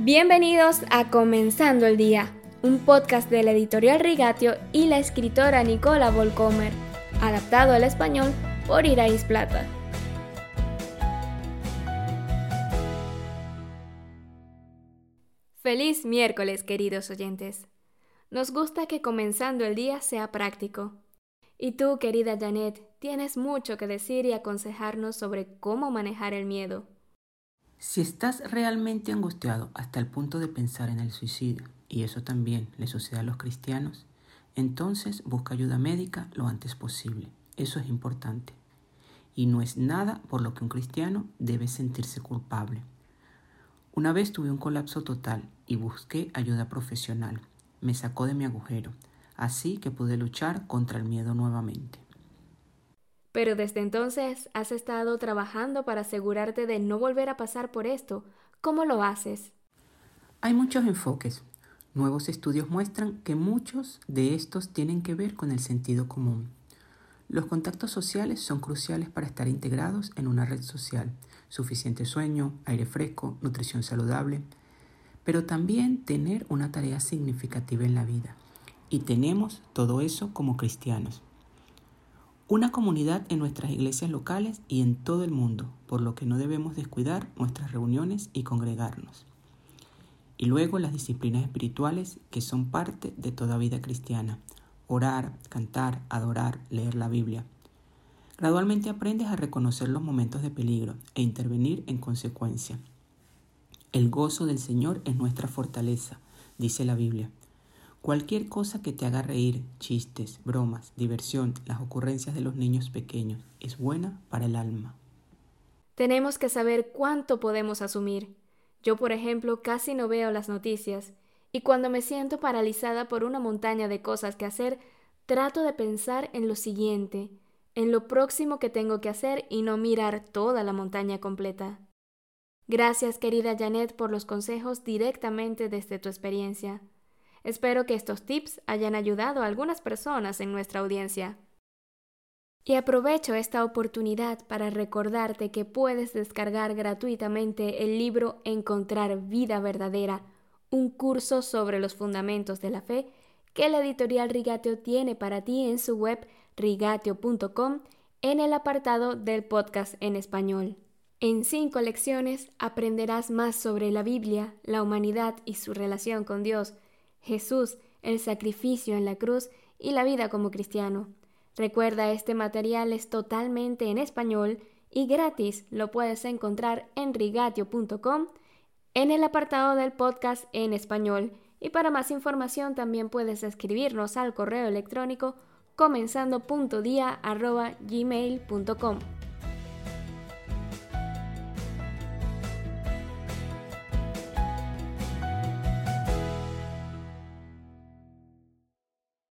Bienvenidos a Comenzando el Día, un podcast de la editorial Rigatio y la escritora Nicola Volcomer, adaptado al español por Irais Plata. Feliz miércoles, queridos oyentes. Nos gusta que comenzando el día sea práctico. Y tú, querida Janet, tienes mucho que decir y aconsejarnos sobre cómo manejar el miedo. Si estás realmente angustiado hasta el punto de pensar en el suicidio, y eso también le sucede a los cristianos, entonces busca ayuda médica lo antes posible. Eso es importante. Y no es nada por lo que un cristiano debe sentirse culpable. Una vez tuve un colapso total y busqué ayuda profesional. Me sacó de mi agujero, así que pude luchar contra el miedo nuevamente. Pero desde entonces has estado trabajando para asegurarte de no volver a pasar por esto. ¿Cómo lo haces? Hay muchos enfoques. Nuevos estudios muestran que muchos de estos tienen que ver con el sentido común. Los contactos sociales son cruciales para estar integrados en una red social. Suficiente sueño, aire fresco, nutrición saludable, pero también tener una tarea significativa en la vida. Y tenemos todo eso como cristianos una comunidad en nuestras iglesias locales y en todo el mundo, por lo que no debemos descuidar nuestras reuniones y congregarnos. Y luego las disciplinas espirituales que son parte de toda vida cristiana, orar, cantar, adorar, leer la Biblia. Gradualmente aprendes a reconocer los momentos de peligro e intervenir en consecuencia. El gozo del Señor es nuestra fortaleza, dice la Biblia. Cualquier cosa que te haga reír, chistes, bromas, diversión, las ocurrencias de los niños pequeños, es buena para el alma. Tenemos que saber cuánto podemos asumir. Yo, por ejemplo, casi no veo las noticias, y cuando me siento paralizada por una montaña de cosas que hacer, trato de pensar en lo siguiente, en lo próximo que tengo que hacer y no mirar toda la montaña completa. Gracias, querida Janet, por los consejos directamente desde tu experiencia. Espero que estos tips hayan ayudado a algunas personas en nuestra audiencia. Y aprovecho esta oportunidad para recordarte que puedes descargar gratuitamente el libro Encontrar vida verdadera, un curso sobre los fundamentos de la fe que la editorial Rigatio tiene para ti en su web rigatio.com en el apartado del podcast en español. En cinco lecciones aprenderás más sobre la Biblia, la humanidad y su relación con Dios, Jesús, el sacrificio en la cruz y la vida como cristiano. Recuerda, este material es totalmente en español y gratis. Lo puedes encontrar en rigatio.com en el apartado del podcast en español. Y para más información también puedes escribirnos al correo electrónico comenzando.dia.gmail.com.